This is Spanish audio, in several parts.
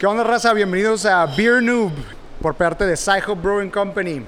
¿Qué onda, raza? Bienvenidos a Beer Noob por parte de Psycho Brewing Company.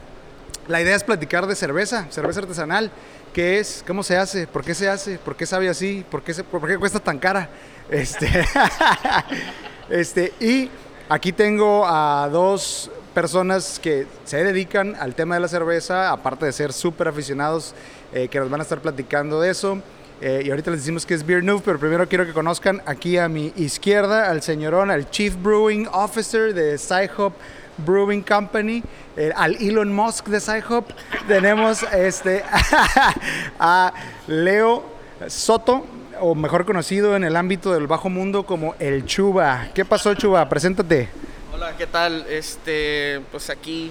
La idea es platicar de cerveza, cerveza artesanal. ¿Qué es? ¿Cómo se hace? ¿Por qué se hace? ¿Por qué sabe así? ¿Por qué, cuesta tan cara? Este, este, y aquí tengo a dos personas que se dedican al tema de la cerveza, aparte de ser súper aficionados, eh, que nos van a estar platicando de eso. Eh, y ahorita les decimos que es Beer Noob, pero primero quiero que conozcan aquí a mi izquierda al señorón, al Chief Brewing Officer de Sci-Hop Brewing Company, al Elon Musk de Sci-Hop. Tenemos este, a Leo Soto, o mejor conocido en el ámbito del bajo mundo como el Chuba. ¿Qué pasó, Chuba? Preséntate. Hola, ¿qué tal? Este, pues aquí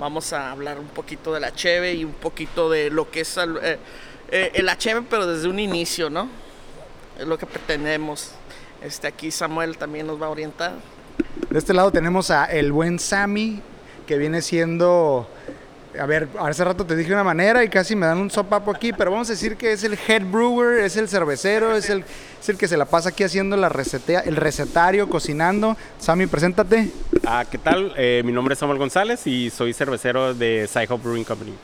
vamos a hablar un poquito de la cheve y un poquito de lo que es eh, eh, el cheve, pero desde un inicio, ¿no? Es lo que pretendemos. Este, aquí Samuel también nos va a orientar. De este lado tenemos a el buen Sammy, que viene siendo... A ver, hace rato te dije una manera y casi me dan un sopapo aquí, pero vamos a decir que es el head brewer, es el cervecero, es el, es el que se la pasa aquí haciendo la recetea, el recetario, cocinando. Sammy, preséntate. Ah, ¿Qué tal? Eh, mi nombre es Samuel González y soy cervecero de Sci-Hop Brewing Company.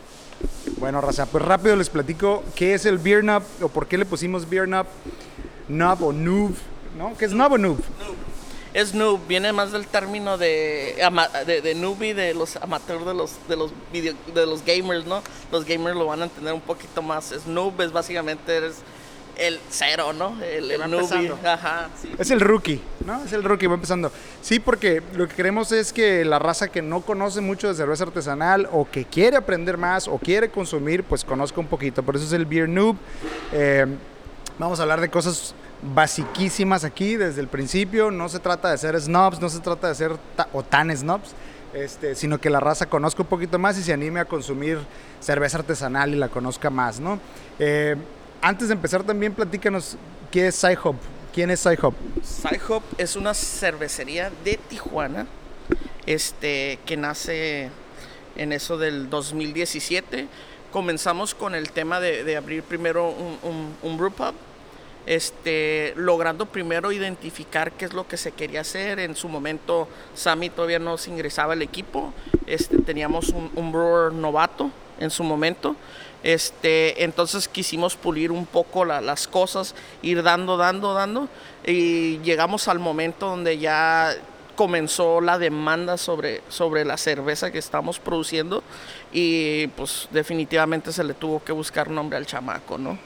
Bueno, raza, pues rápido les platico qué es el beer nub o por qué le pusimos beer nub, nub o noob, ¿no? ¿Qué es nub o noob? Es noob, viene más del término de, de, de de los amateurs, de los, de, los de los gamers, ¿no? Los gamers lo van a entender un poquito más. Es noob, es básicamente eres el cero, ¿no? El, el newbie. Ajá, sí. Es el rookie, ¿no? Es el rookie, va empezando. Sí, porque lo que queremos es que la raza que no conoce mucho de cerveza artesanal o que quiere aprender más o quiere consumir, pues conozca un poquito. Por eso es el Beer Noob. Eh, vamos a hablar de cosas basiquísimas aquí desde el principio. No se trata de ser snobs, no se trata de ser ta- o tan snobs. Este, sino que la raza conozca un poquito más y se anime a consumir cerveza artesanal y la conozca más, ¿no? Eh, antes de empezar también platícanos qué es Sci-Hop. ¿Quién es Sci-Hop? Es una cervecería de Tijuana este, que nace en eso del 2017. Comenzamos con el tema de, de abrir primero un, un, un brew pub, este, logrando primero identificar qué es lo que se quería hacer. En su momento, Sammy todavía no se ingresaba al equipo. Este, teníamos un, un brewer novato en su momento. Este, entonces quisimos pulir un poco la- las cosas, ir dando, dando, dando. Y llegamos al momento donde ya comenzó la demanda sobre, sobre la cerveza que estamos produciendo y pues definitivamente se le tuvo que buscar nombre al chamaco, ¿no?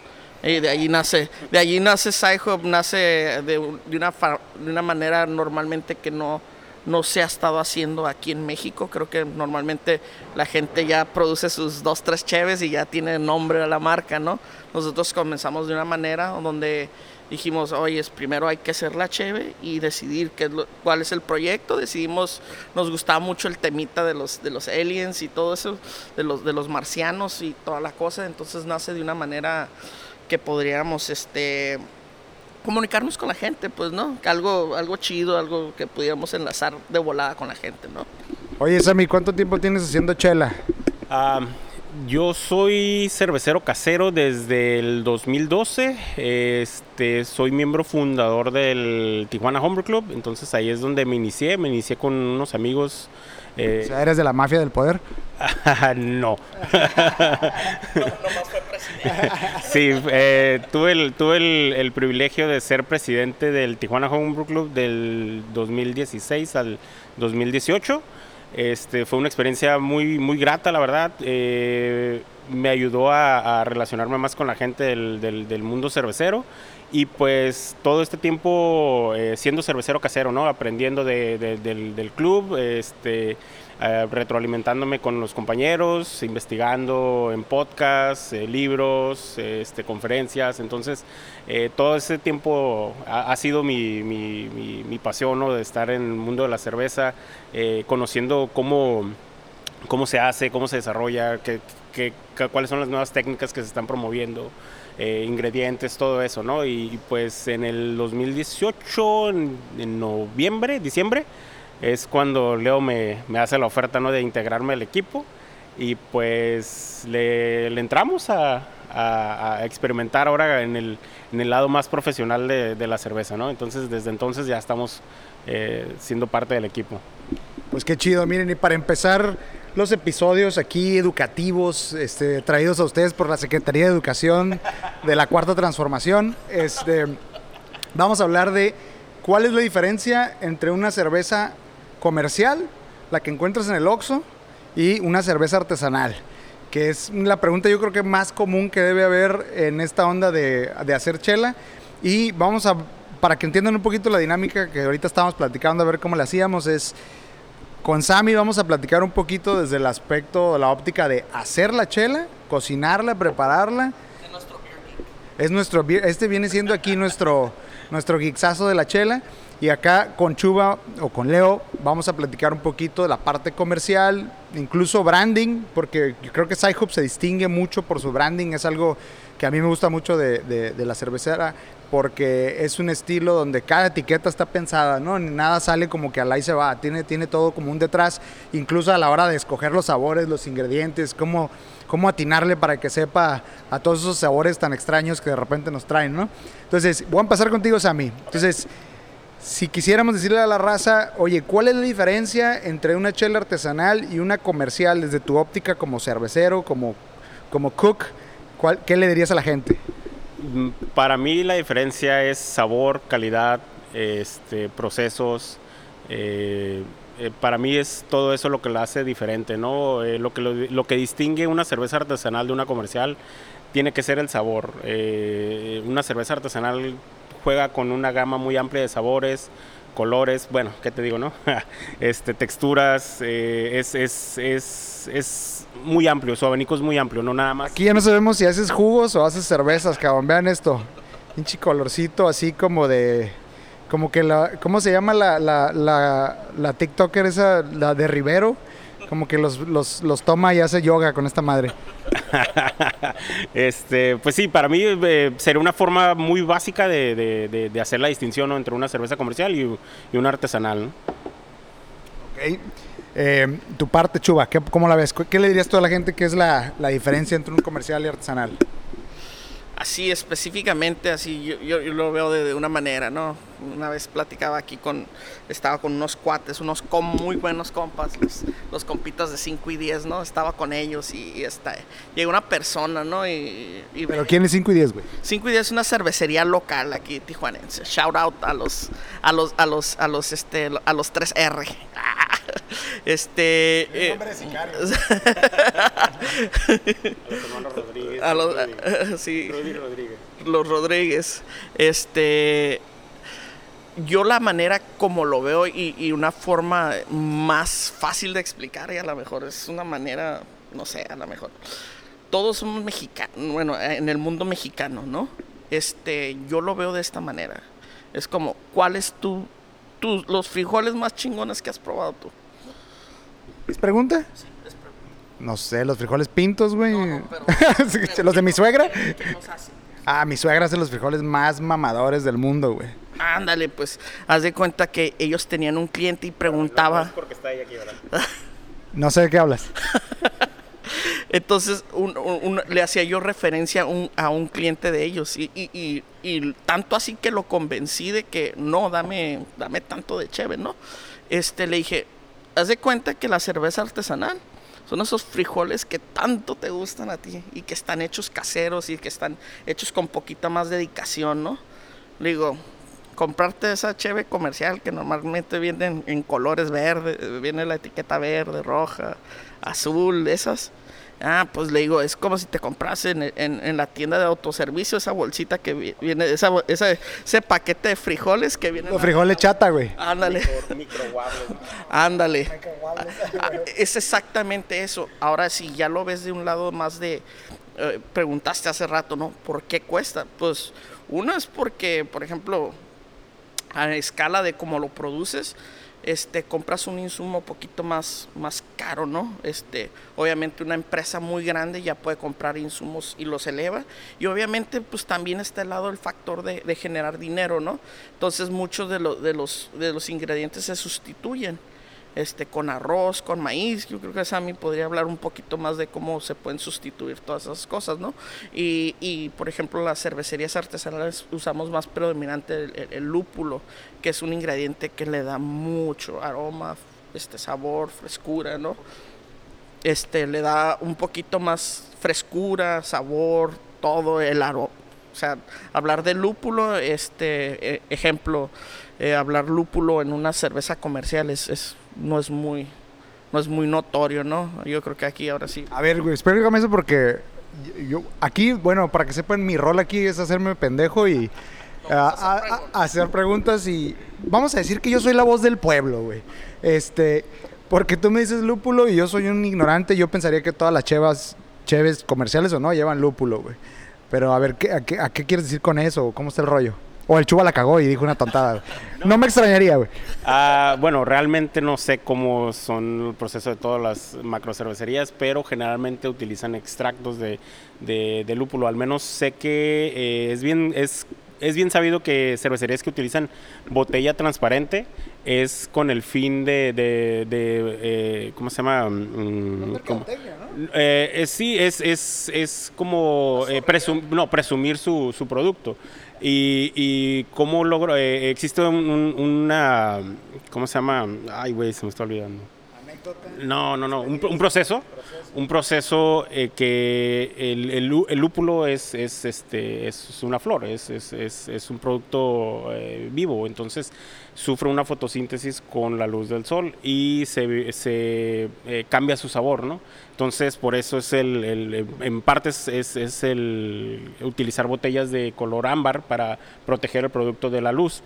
Y de allí nace, de allí nace Sci-Hub, nace de, un- de una, de una manera normalmente que no, no se ha estado haciendo aquí en México. Creo que normalmente la gente ya produce sus dos, tres cheves y ya tiene nombre a la marca, ¿no? Nosotros comenzamos de una manera donde dijimos, oye, primero hay que hacer la cheve y decidir qué cuál es el proyecto. Decidimos, nos gustaba mucho el temita de los, de los aliens y todo eso, de los, de los marcianos y toda la cosa. Entonces nace de una manera que podríamos, este comunicarnos con la gente, pues, ¿no? Algo, algo chido, algo que pudiéramos enlazar de volada con la gente, ¿no? Oye, Sammy, ¿cuánto tiempo tienes haciendo chela? Ah, yo soy cervecero casero desde el 2012. Este, soy miembro fundador del Tijuana Homebrew Club. Entonces ahí es donde me inicié. Me inicié con unos amigos. Eh, O sea, ¿eres de la mafia del poder? no. Sí, eh, tuve, el, tuve el, el privilegio de ser presidente del Tijuana Homebrew Club del 2016 al 2018. Este, fue una experiencia muy, muy grata, la verdad. Eh, me ayudó a, a relacionarme más con la gente del, mundo cervecero. Y pues todo este tiempo eh, siendo cervecero casero, ¿no? Aprendiendo de- de- del, del club, este, eh, retroalimentándome con los compañeros, investigando en podcasts, eh, libros, este, conferencias. Entonces, eh, todo ese tiempo ha, ha sido mi, mi- mi- pasión, ¿no? De estar en el mundo de la cerveza, conociendo cómo, cómo se hace, cómo se desarrolla, qué, qué- cuáles son las nuevas técnicas que se están promoviendo. ingredientes, todo eso, ¿no? Y pues en el 2018, en, en noviembre, diciembre, es cuando Leo me, me hace la oferta, ¿no? De integrarme al equipo. y pues le, entramos a, experimentar ahora en el, en el, lado más profesional de, la cerveza, ¿no? Entonces desde entonces ya estamos eh, siendo parte del equipo. Pues qué chido, miren, y para empezar los episodios aquí educativos, este, traídos a ustedes por la Secretaría de Educación de la Cuarta Transformación, este, vamos a hablar de cuál es la diferencia entre una cerveza comercial, la que encuentras en el Oxxo, y una cerveza artesanal, que es la pregunta yo creo que más común que debe haber en esta onda de, de hacer chela. Y vamos a, para que entiendan un poquito la dinámica que ahorita estamos platicando, a ver cómo la hacíamos, es con Sammy vamos a platicar un poquito desde el aspecto, la óptica de hacer la chela, cocinarla, prepararla. Es nuestro beer Es nuestro este viene siendo aquí nuestro, nuestro geeksazo de la chela. Y acá con Chuba o con Leo vamos a platicar un poquito de la parte comercial, incluso branding, porque creo que Sci-Hub se distingue mucho por su branding, es algo que a mí me gusta mucho de, de, la cervecera, porque es un estilo donde cada etiqueta está pensada, ¿no? Nada sale como que al ahí se va, tiene, tiene todo como un detrás, incluso a la hora de escoger los sabores, los ingredientes, cómo, cómo atinarle para que sepa a todos esos sabores tan extraños que de repente nos traen, ¿no? Entonces, voy a empezar contigo, Sammy. Entonces, si quisiéramos decirle a la raza, oye, ¿cuál es la diferencia entre una chela artesanal y una comercial desde tu óptica como cervecero, como, como cook? ¿Cuál, ¿Qué le dirías a la gente? Mm, para mí la diferencia es sabor, calidad, este, procesos. Eh, eh, para mí es todo eso lo que la hace diferente, ¿no? Eh, lo, que, lo, que distingue una cerveza artesanal de una comercial tiene que ser el sabor. una cerveza artesanal juega con una gama muy amplia de sabores, colores, bueno, ¿qué te digo, no? este, texturas, eh, es, es, es, es, muy amplio, su abanico es muy amplio, no nada más. Aquí ya no sabemos si haces jugos o haces cervezas, cabrón, vean esto. Pinche colorcito así como de... Como que la... ¿Cómo se llama la, la, la, la TikToker esa, la de Rivero? Como que los, los, los toma y hace yoga con esta madre. este, pues sí, para mí eh, sería una forma muy básica de, hacer la distinción entre una cerveza comercial y, y una artesanal. Ok. Eh, tu parte, Chuba, ¿qué, ¿cómo la ves? ¿Qué le dirías a toda la gente que es la, la diferencia entre un comercial y artesanal? Así específicamente, así yo, yo, lo veo de, una manera, ¿no? Una vez platicaba aquí con, estaba con unos cuates, unos muy buenos compas, los, compitas de 5 y 10, ¿no? Estaba con ellos y, está, llegó una persona, ¿no? Y, ¿Pero quién es 5 y 10, güey? 5 y 10 es una cervecería local aquí tijuanense. Shout out a los, a los, a los, a los, este, a los 3R. Este. Eh, sicario. los Rodríguez. A los, sí. Rodríguez. Los Rodríguez. Este. Yo la manera como lo veo y, y, una forma más fácil de explicar, y a lo mejor es una manera, no sé, a lo mejor. Todos somos mexicanos, bueno, en el mundo mexicano, ¿no? Este, yo lo veo de esta manera. Es como, ¿cuál es tu, tu los frijoles más chingones que has probado tú? ¿Es pregunta? Sí. No sé, los frijoles pintos, güey. ¿Los de mi suegra? Ah, mi suegra hace los frijoles más mamadores del mundo, güey. Ándale, pues, haz de cuenta que ellos tenían un cliente y preguntaba... porque está ahí aquí, no sé de qué hablas. Entonces le hacía yo referencia a un cliente de ellos y, y, y, tanto así que lo convencí de que no, dame, dame tanto de chévere, ¿no? Este, le dije, haz de cuenta que la cerveza artesanal son esos frijoles que tanto te gustan a ti y que están hechos caseros y que están hechos con poquita más dedicación, ¿no? Digo, comprarte esa cheve comercial que normalmente vienen en colores verdes, viene la etiqueta verde, roja, azul, esas Ah, pues le digo, es como si te compras en, en, la tienda de autoservicio esa bolsita que viene, esa, ese paquete de frijoles que viene. Los frijoles chata, güey. Ándale. Ándale. Ah, es exactamente eso. Ahora, si ya lo ves de un lado más de. Eh, preguntaste hace rato, ¿no? ¿Por qué cuesta? Pues uno es porque, por ejemplo, a escala de cómo lo produces, este, compras un insumo poquito más, más caro, ¿no? Este, obviamente una empresa muy grande ya puede comprar insumos y los eleva. Y obviamente pues también está el lado el factor de, generar dinero, ¿no? Entonces muchos de, de, los, de los ingredientes se sustituyen. Este, con arroz, con maíz. Yo creo que Sammy podría hablar un poquito más de cómo se pueden sustituir todas esas cosas, ¿no? Y, y por ejemplo, las cervecerías artesanales usamos más predominante el, lúpulo, que es un ingrediente que le da mucho aroma, este sabor, frescura, ¿no? Este, le da un poquito más frescura, sabor, todo el aroma. O sea, hablar de lúpulo, este e, ejemplo, eh, hablar lúpulo en una cerveza comercial es, es, no es muy no es muy notorio, ¿no? Yo creo que aquí ahora sí. A ver, güey, espérame eso porque yo, aquí, bueno, para que sepan, mi rol aquí es hacerme pendejo y a, a, a hacer preguntas y vamos a decir que yo soy la voz del pueblo, güey. Este, porque tú me dices lúpulo y yo soy un ignorante, yo pensaría que todas las chevas, cheves comerciales o no, llevan lúpulo, güey. Pero a ver, ¿qué, a, qué, ¿a qué quieres decir con eso? ¿Cómo está el rollo? O el chuba la cagó y dijo una tontada. no, no, me extrañaría, güey. Uh, bueno, realmente no sé cómo son el proceso de todas las macrocervecerías, pero generalmente utilizan extractos de, de, de lúpulo. Al menos sé que eh, es bien, es, es bien sabido que cervecerías que utilizan botella transparente es con el fin de, de, de eh, ¿cómo se llama? Mm, como, ¿no? eh, sí, es, es, es como eh, presum, no, presumir su, su producto. Y, y cómo logro, eh, existe un, un, una, ¿cómo se llama? Ay, güey, se me está olvidando. No, no, no, un, proceso, un proceso eh, que el, lúpulo es, es, este, es una flor, es, es, es, un producto eh, vivo, entonces sufre una fotosíntesis con la luz del sol y se, eh, cambia su sabor, ¿no? Entonces, por eso es el, en parte es, es, el utilizar botellas de color ámbar para proteger el producto de la luz.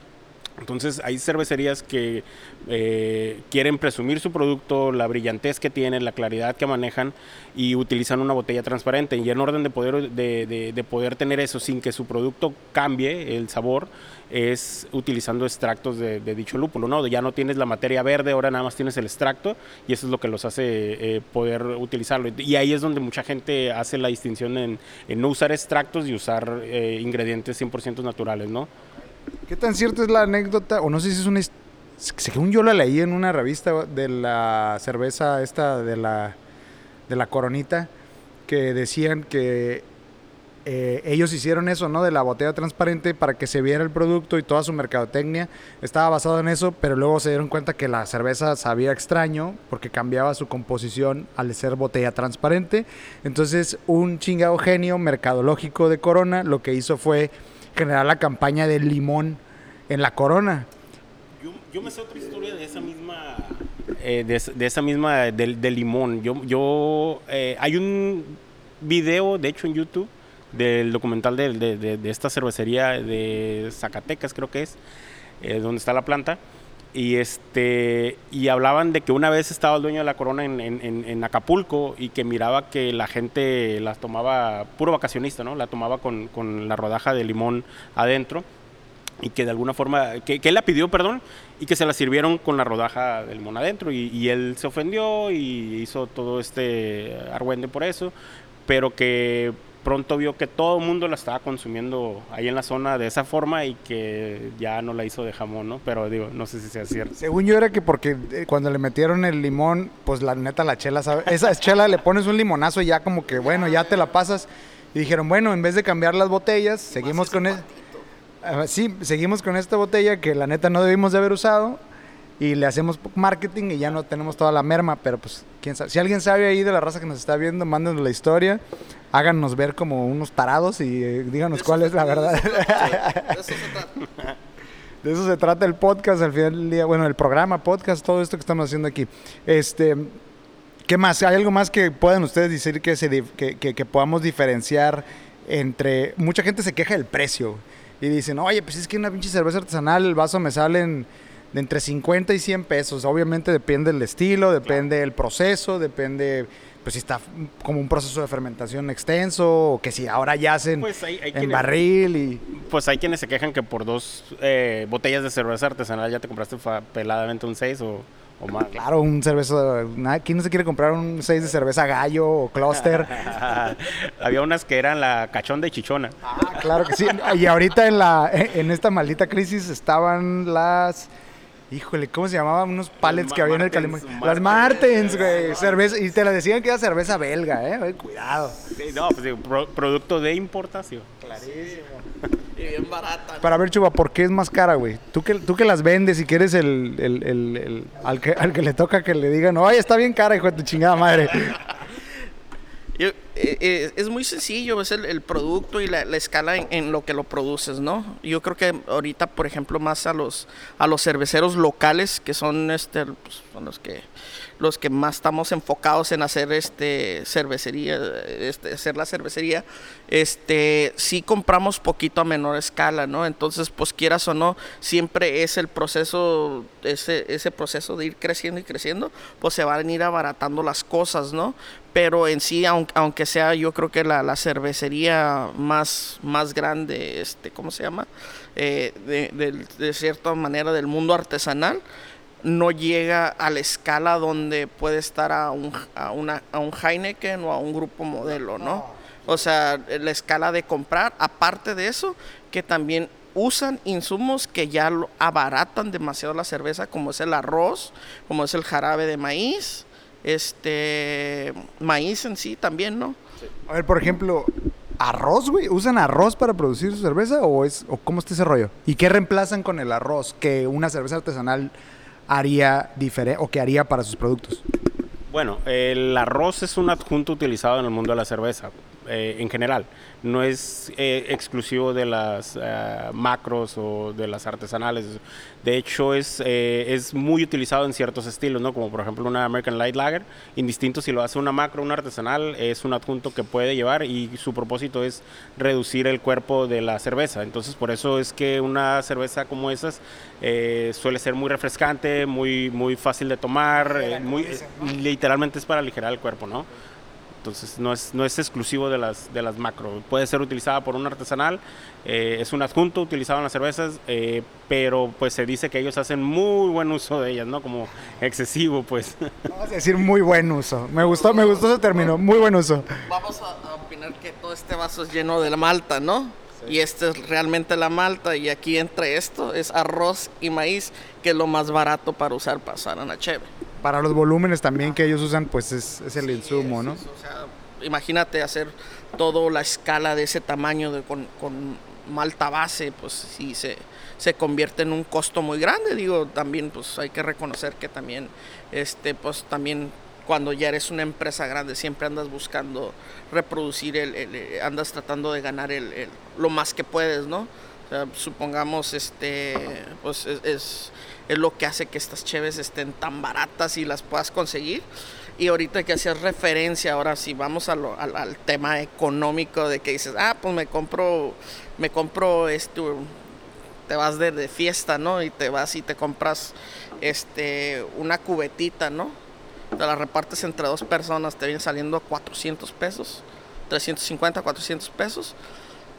Entonces hay cervecerías que eh, quieren presumir su producto, la brillantez que tienen, la claridad que manejan y utilizan una botella transparente. Y en orden de poder, de, de, de poder tener eso sin que su producto cambie el sabor, es utilizando extractos de, dicho lúpulo, ¿no? Ya no tienes la materia verde, ahora nada más tienes el extracto y eso es lo que los hace eh, poder utilizarlo. Y ahí es donde mucha gente hace la distinción en, en no usar extractos y usar eh, ingredientes 100% naturales, ¿no? ¿Qué tan cierta es la anécdota? O no sé si es una... Según yo la leí en una revista de la cerveza esta de la, de la coronita, que decían que eh, ellos hicieron eso, ¿no? De la botella transparente para que se viera el producto y toda su mercadotecnia estaba basado en eso, pero luego se dieron cuenta que la cerveza sabía extraño porque cambiaba su composición al ser botella transparente. Entonces, un chingado genio mercadológico de Corona lo que hizo fue generar la campaña del limón en la Corona. Yo, yo me sé otra historia de esa misma eh, de, de, esa misma del, del limón. Yo, yo eh, hay un video, de hecho, en YouTube del documental de, de, de, de, esta cervecería de Zacatecas, creo que es, eh, donde está la planta. Y, este, y hablaban de que una vez estaba el dueño de la corona en, en, en, Acapulco y que miraba que la gente las tomaba, puro vacacionista, ¿no? La tomaba con, con la rodaja de limón adentro y que de alguna forma, que, él la pidió, perdón, y que se la sirvieron con la rodaja del limón adentro y, y él se ofendió y hizo todo este argüende por eso, pero que pronto vio que todo el mundo la estaba consumiendo ahí en la zona de esa forma y que ya no la hizo de jamón, ¿no? Pero digo, no sé si sea cierto. Según yo era que porque eh, cuando le metieron el limón, pues la neta la chela, ¿sabe? Esa chela le pones un limonazo y ya como que, bueno, ya te la pasas. Y dijeron, bueno, en vez de cambiar las botellas, seguimos con... El... Uh, sí, seguimos con esta botella que la neta no debimos de haber usado y le hacemos marketing y ya no tenemos toda la merma, pero pues quién sabe. Si alguien sabe ahí de la raza que nos está viendo, mándenos la historia, háganos ver como unos tarados y eh, díganos cuál es la verdad. de, eso de eso se trata el podcast al final del día, bueno, el programa, podcast, todo esto que estamos haciendo aquí. Este, ¿qué más? ¿Hay algo más que puedan ustedes decir que, se, que, que, que podamos diferenciar entre mucha gente se queja del precio y dicen, "Oye, pues es que una pinche cerveza artesanal el vaso me sale en de entre 50 y 100 pesos. Obviamente depende del estilo, depende del proceso, depende pues si está como un proceso de fermentación extenso o que si ahora ya hacen pues hay, hay en quienes, barril y pues hay quienes se quejan que por dos eh, botellas de cerveza artesanal ya te compraste peladamente un 6 o, o, más. Claro, un cerveza, ¿quién no se quiere comprar un 6 de cerveza gallo o cluster? Había unas que eran la cachonda y chichona. Ah, claro que sí. Y ahorita en la en esta maldita crisis estaban las Híjole, ¿cómo se llamaban unos pallets que había en el Calimán? Las Martens. Güey. Cerveza, y te la decían que era cerveza belga, ¿eh? Güey, Cuidado. Sí, no, pues digo, pro- producto de importación. Y bien barata. Para ver, Chuba, ¿por qué es más cara, güey? Tú que, tú que las vendes y que eres el, el- el- el- al, que, al que le toca que le digan, ay, está bien cara, hijo de tu chingada madre. Yo- eh, eh, es muy sencillo, es el, producto y la, la escala en, lo que lo produces, ¿no? Yo creo que ahorita, por ejemplo, más a los a los cerveceros locales, que son este pues, los que los que más estamos enfocados en hacer este cervecería, este, hacer la cervecería, este sí compramos poquito a menor escala, ¿no? Entonces, pues quieras o no, siempre es el proceso, ese, ese proceso de ir creciendo y creciendo, pues se van a ir abaratando las cosas, ¿no? Pero en sí, aun- aunque sea yo creo que la, la cervecería más, más grande, este, ¿cómo se llama? Eh, de, de cierta manera del mundo artesanal, no llega a la escala donde puede estar a un, a una, a un Heineken o a un grupo modelo, ¿no? O sea, la escala de comprar, aparte de eso, que también usan insumos que ya lo abaratan demasiado la cerveza, como es el arroz, como es el jarabe de maíz, este maíz en sí también, ¿no? A ver, por ejemplo, arroz, güey. ¿Usan arroz para producir su cerveza o es o cómo está ese rollo? ¿Y qué reemplazan con el arroz que una cerveza artesanal haría diferente o que haría para sus productos? Bueno, el arroz es un adjunto utilizado en el mundo de la cerveza, eh, en general. No es eh, exclusivo de las eh, macros o de las artesanales. De hecho, es, eh, es muy utilizado en ciertos estilos, ¿no? Como por ejemplo una American Light Lager. Indistinto si lo hace una macro o una artesanal, es un adjunto que puede llevar y su propósito es reducir el cuerpo de la cerveza. Entonces, por eso es que una cerveza como esas eh, suele ser muy refrescante, muy, muy fácil de tomar, eh, muy, literalmente es para aligerar el cuerpo, ¿no? Entonces no es, no es exclusivo de las, de las macro. Puede ser utilizada por un artesanal, eh, es un adjunto utilizado en las cervezas, eh, pero pues se dice que ellos hacen muy buen uso de ellas, ¿no? Como excesivo, pues. Vamos a decir muy buen uso. Me gustó, me gustó ese término, muy buen uso. Vamos a, a opinar que todo este vaso es lleno de la malta, ¿no? Y este es realmente la malta y aquí entre esto es arroz y maíz, que es lo más barato para usar para usar en la cheve. Para los volúmenes también que ellos usan, pues es, es el insumo, ¿no? O sea, imagínate hacer toda la escala de ese tamaño de, con, con malta base, pues sí se, se convierte en un costo muy grande. Digo, también pues hay que reconocer que también, este, pues también cuando ya eres una empresa grande siempre andas buscando reproducir el, el- el- andas tratando de ganar el, el- lo más que puedes, ¿no? Supongamos, este, pues es, es, lo que hace que estas cheves estén tan baratas y las puedas conseguir. Y ahorita que hacías referencia, ahora si vamos a al, tema económico de que dices, ah, pues me compro, me compro este, te vas de, fiesta, ¿no? Y te vas y te compras este, una cubetita, ¿no? Te la repartes entre dos personas, te viene saliendo 400 pesos, 350, 400 pesos.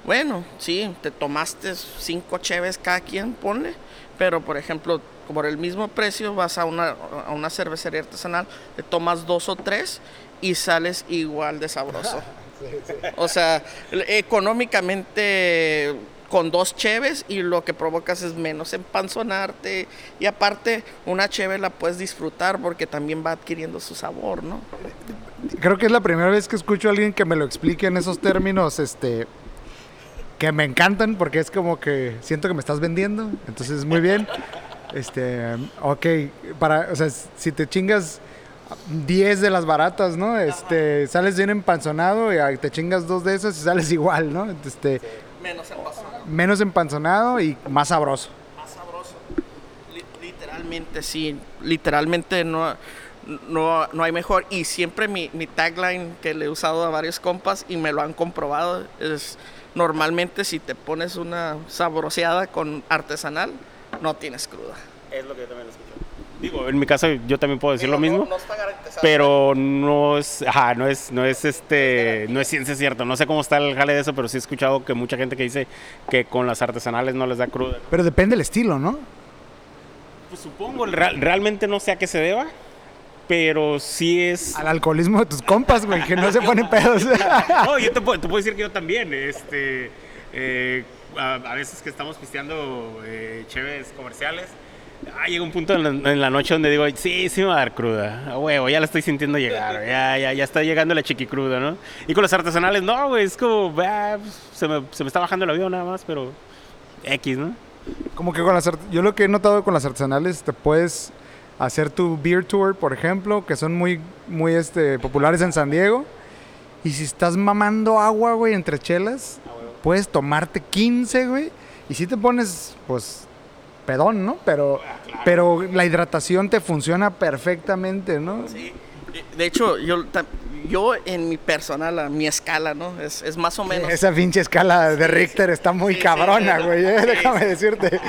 Bueno, sí, te tomaste cinco cheves cada quien, ponle, pero por ejemplo, por el mismo precio vas a una, a una cervecería artesanal, te tomas dos o tres y sales igual de sabroso. O sea, económicamente con dos cheves y lo que provocas es menos empanzonarte y aparte una cheve la puedes disfrutar porque también va adquiriendo su sabor, ¿no? Creo que es la primera vez que escucho a alguien que me lo explique en esos términos, este, que me encantan porque es como que siento que me estás vendiendo, entonces muy bien. Este, ok, para, o sea, si te chingas 10 de las baratas, ¿no? Este, sales bien empanzonado y te chingas dos de esas y sales igual, ¿no? Este, Menos empanzonado. menos empanzonado y más sabroso. más sabroso. Li- literalmente, sí. Literalmente no, no, no hay mejor. Y siempre mi, mi tagline que le he usado a varios compas y me lo han comprobado es normalmente si te pones una sabroseada con artesanal, no tienes cruda. Es lo que yo también escucho. Digo, en mi caso yo también puedo decir lo mismo. No, no está garantizado. pero no es, ajá, no es, no es este, no es ciencia cierta. No sé cómo está el jale de eso, pero sí he escuchado que mucha gente que dice que con las artesanales no les da cruda. Pero depende del estilo, ¿no? Pues supongo, real- realmente no sé a qué se deba, pero sí es. Al alcoholismo de tus compas, güey, que no se ponen pedos. No, yo te puedo, te puedo decir que yo también, este, eh, a, a veces que estamos pisteando eh, cheves comerciales, Ah, llega un punto en la, noche donde digo, sí, sí me va a dar cruda. A huevo, ya la estoy sintiendo llegar. Ya, ya, ya está llegando la chiqui cruda, ¿no? Y con las artesanales, no, güey, es como, ah, se, me, se me está bajando el avión nada más, pero X, ¿no? Como que con las yo lo que he notado con las artesanales te puedes hacer tu beer tour, por ejemplo, que son muy muy este populares en San Diego. Y si estás mamando agua, güey, entre chelas, puedes tomarte 15, güey, y si te pones pues pedón, ¿no? Pero ah, pero la hidratación te funciona perfectamente, ¿no? Sí. De hecho, yo yo en mi personal, a mi escala, ¿no? Es, es más o menos. esa pinche escala de Richter está muy cabrona, güey, ¿eh? déjame decirte.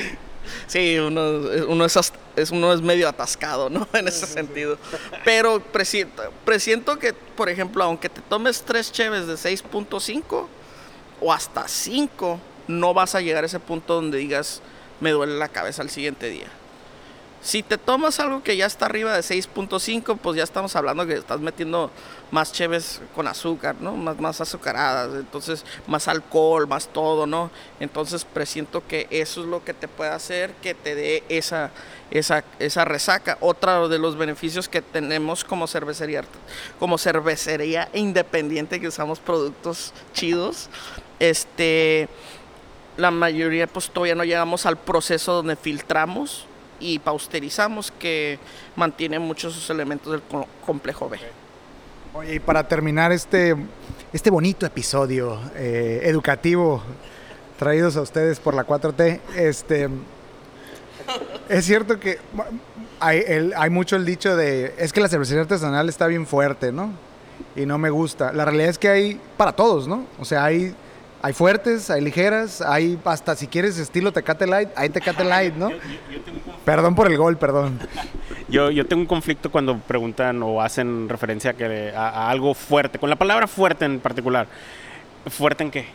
Sí, uno, uno, es, es, uno es medio atascado, ¿no? En ese sentido. Pero presiento, presiento que, por ejemplo, aunque te tomes tres cheves de 6.5 o hasta 5, no vas a llegar a ese punto donde digas, me duele la cabeza al siguiente día. Si te tomas algo que ya está arriba de 6.5, pues ya estamos hablando que estás metiendo más cheves con azúcar, ¿no? Más, más azucaradas, entonces más alcohol, más todo, ¿no? Entonces presiento que eso es lo que te puede hacer que te dé esa, esa, esa resaca. Otro de los beneficios que tenemos como cervecería, como cervecería independiente que usamos productos chidos, este, la mayoría pues todavía no llegamos al proceso donde filtramos y pausterizamos que mantiene muchos sus elementos del complejo B. Oye, y para terminar este, este bonito episodio eh, educativo traídos a ustedes por la 4T, este, es cierto que hay, mucho el dicho de, es que la cervecería artesanal está bien fuerte, ¿no? Y no me gusta. La realidad es que hay para todos, ¿no? O sea, hay hay fuertes, hay ligeras, hay hasta si quieres estilo Tecate Light, hay Tecate Light, ¿no? Perdón por el gol, perdón. yo, yo tengo un conflicto cuando preguntan o hacen referencia a, que, a, algo fuerte, con la palabra fuerte en particular. ¿Fuerte en qué?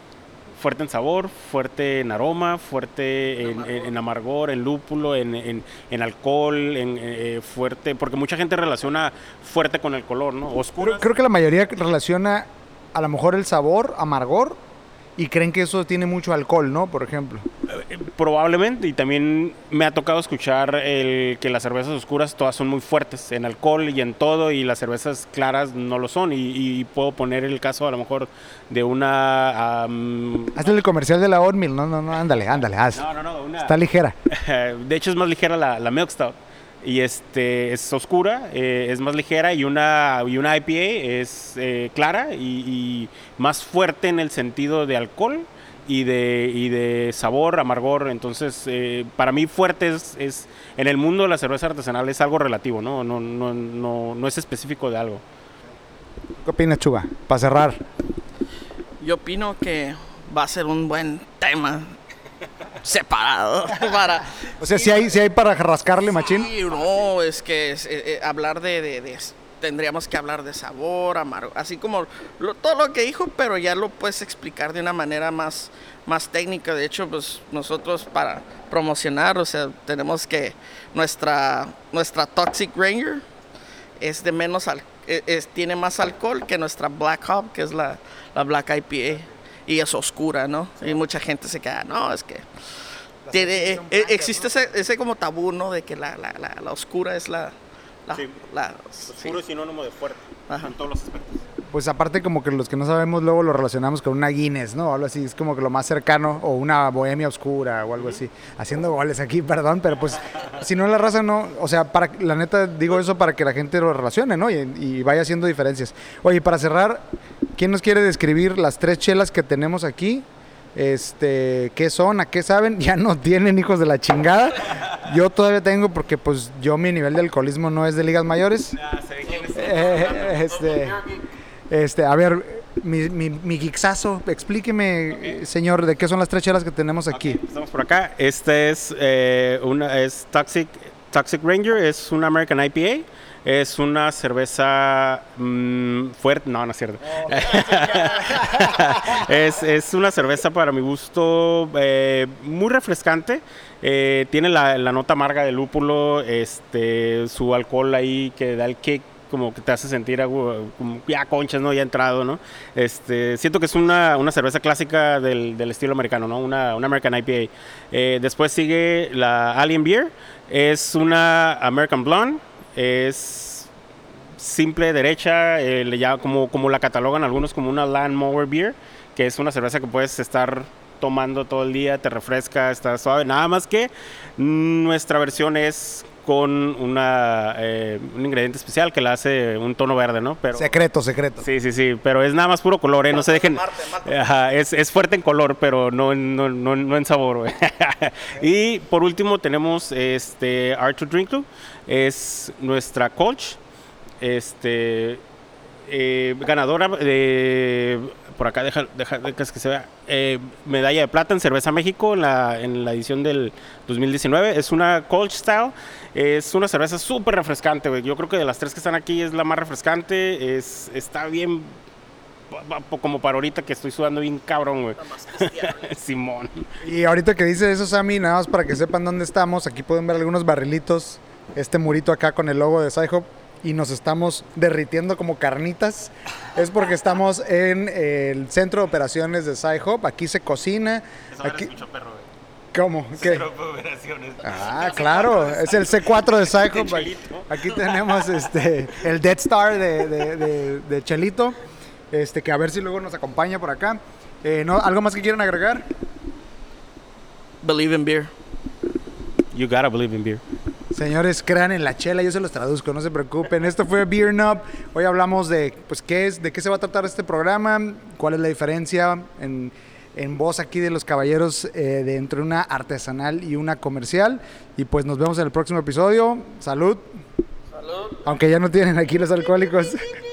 fuerte en sabor, fuerte en aroma, fuerte en, amargor, en lúpulo, en, alcohol, en eh, fuerte, porque mucha gente relaciona fuerte con el color, ¿no? Oscuro. creo, que la mayoría relaciona a lo mejor el sabor, amargor, y creen que eso tiene mucho alcohol, ¿no? Por ejemplo. Eh, probablemente, y también me ha tocado escuchar el, que las cervezas oscuras todas son muy fuertes en alcohol y en todo, y las cervezas claras no lo son. Y, puedo poner el caso a lo mejor de una... Hazle el comercial de la Oatmeal, no, no, no, ándale, ándale, haz. No, no, no, Está ligera. de hecho es más ligera la, la Milk Stout y este es oscura, eh, es más ligera y una, y una IPA es eh, clara y, más fuerte en el sentido de alcohol y de, y de sabor, amargor. Entonces, eh, para mí fuerte es, en el mundo de la cerveza artesanal es algo relativo, ¿no? No, no, no, no es específico de algo. ¿Qué opinas, Chuga? Para cerrar. Yo opino que va a ser un buen tema separado para... O sea, si hay, si hay para rascarle, machín. no, es que eh, eh, hablar de, Tendríamos que hablar de sabor, amargo, así como todo lo que dijo, pero ya lo puedes explicar de una manera más, más técnica. De hecho, pues nosotros para promocionar, o sea, tenemos que nuestra, nuestra Toxic Ranger es de menos, e, es, tiene más alcohol que nuestra Black Hop, que es la, la Black IPA y es oscura, ¿no? Y mucha gente se queda, no, es que tiene, eh, existe ese, ese, como tabú, ¿no? De que la, la, la, oscura es la... la, sí. Oscuro es sinónimo de fuerte en todos los aspectos. Pues aparte como que los que no sabemos luego lo relacionamos con una Guinness, ¿no? algo así, es como que lo más cercano, o una Bohemia Oscura o algo así. Haciendo goles aquí, perdón, pero pues si no la raza no, o sea, para la neta digo eso para que la gente lo relacione, ¿no? Y, y vaya haciendo diferencias. Oye, para cerrar, ¿Quién nos quiere describir las tres chelas que tenemos aquí? Este, ¿qué son? ¿A qué saben? Ya no tienen hijos de la chingada. Yo todavía tengo porque pues yo mi nivel de alcoholismo no es de ligas mayores. Eh, este, este, a ver, mi, mi, mi explíqueme, señor, de qué son las tres chelas que tenemos aquí. estamos por acá. Este es eh, una es Toxic Toxic Ranger, es una American IPA. Es una cerveza mm, fuerte, no, no es cierto. es, una cerveza para mi gusto eh, muy refrescante. Eh, tiene la, nota amarga del lúpulo, este, su alcohol ahí que da el kick como que te hace sentir algo, como ya conchas, ¿no? Ya entrado, ¿no? Este, siento que es una, una cerveza clásica del, del estilo americano, ¿no? Una, una American IPA. Eh, después sigue la Alien Beer, es una American Blonde, es simple, derecha, eh, le llama, como, como la catalogan algunos como una Land Mower Beer, que es una cerveza que puedes estar tomando todo el día, te refresca, está suave. Nada más que nuestra versión es con una, eh, un ingrediente especial que la hace un tono verde, ¿no? Pero, secreto, secreto. Sí, sí, sí, pero es nada más puro color, ¿eh? No se dejen... Ajá, es, es, fuerte en color, pero no, no, no, no en sabor, y por último tenemos este Art Drink Club, es nuestra coach, este, eh, ganadora de por acá, deja, deja, que se vea. Eh, medalla de plata en Cerveza México en la, en la edición del 2019. Es una Cold Style. Es una cerveza súper refrescante, güey. Yo creo que de las tres que están aquí es la más refrescante. Es, está bien como para ahorita que estoy sudando bien cabrón, güey. Simón. Y ahorita que dice eso, Sammy, nada más para que sepan dónde estamos. Aquí pueden ver algunos barrilitos. Este murito acá con el logo de Sci-Hop y nos estamos derritiendo como carnitas es porque estamos en el centro de operaciones de Sci-Hop. Aquí se cocina. aquí... perro, ¿Cómo? ¿Qué? operaciones. Ah, claro, es el C4 de Sci-Hop. Aquí tenemos este, el Dead Star de, de, Chelito, este, que a ver si luego nos acompaña por acá. Eh, ¿no? ¿Algo más que quieran agregar? Believe in beer. You gotta believe in beer. Señores, crean en la chela, yo se los traduzco, no se preocupen. Esto fue Beer Nub. Hoy hablamos de, pues, qué es, de qué se va a tratar este programa, cuál es la diferencia en, en voz aquí de los caballeros eh, de entre una artesanal y una comercial. Y pues nos vemos en el próximo episodio. Salud. Salud. Aunque ya no tienen aquí los alcohólicos.